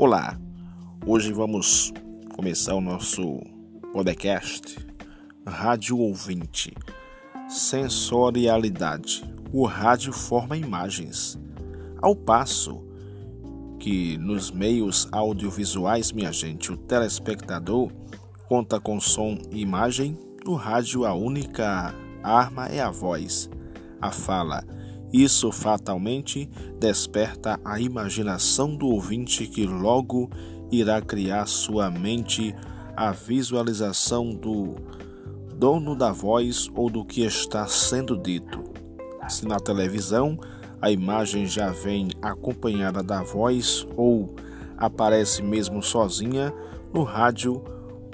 Olá, hoje vamos começar o nosso podcast Rádio Ouvinte Sensorialidade. O rádio forma imagens, ao passo que nos meios audiovisuais, minha gente, o telespectador conta com som e imagem, no rádio a única arma é a voz, a fala isso fatalmente desperta a imaginação do ouvinte que logo irá criar sua mente a visualização do dono da voz ou do que está sendo dito. Se na televisão a imagem já vem acompanhada da voz ou aparece mesmo sozinha, no rádio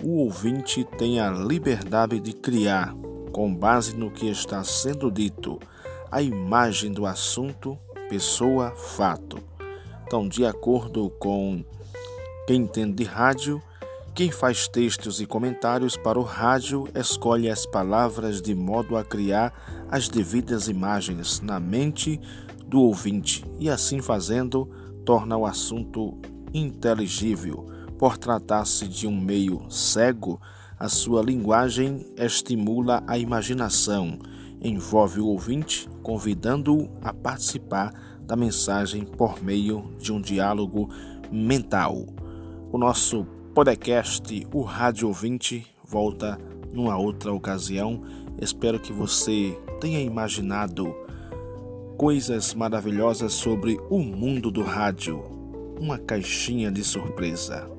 o ouvinte tem a liberdade de criar, com base no que está sendo dito a imagem do assunto, pessoa, fato. Então, de acordo com quem entende de rádio, quem faz textos e comentários para o rádio escolhe as palavras de modo a criar as devidas imagens na mente do ouvinte e, assim fazendo, torna o assunto inteligível. Por tratar-se de um meio cego, a sua linguagem estimula a imaginação envolve o ouvinte, convidando-o a participar da mensagem por meio de um diálogo mental. O nosso podcast, o Rádio Ouvinte, volta numa outra ocasião. Espero que você tenha imaginado coisas maravilhosas sobre o mundo do rádio. Uma caixinha de surpresa.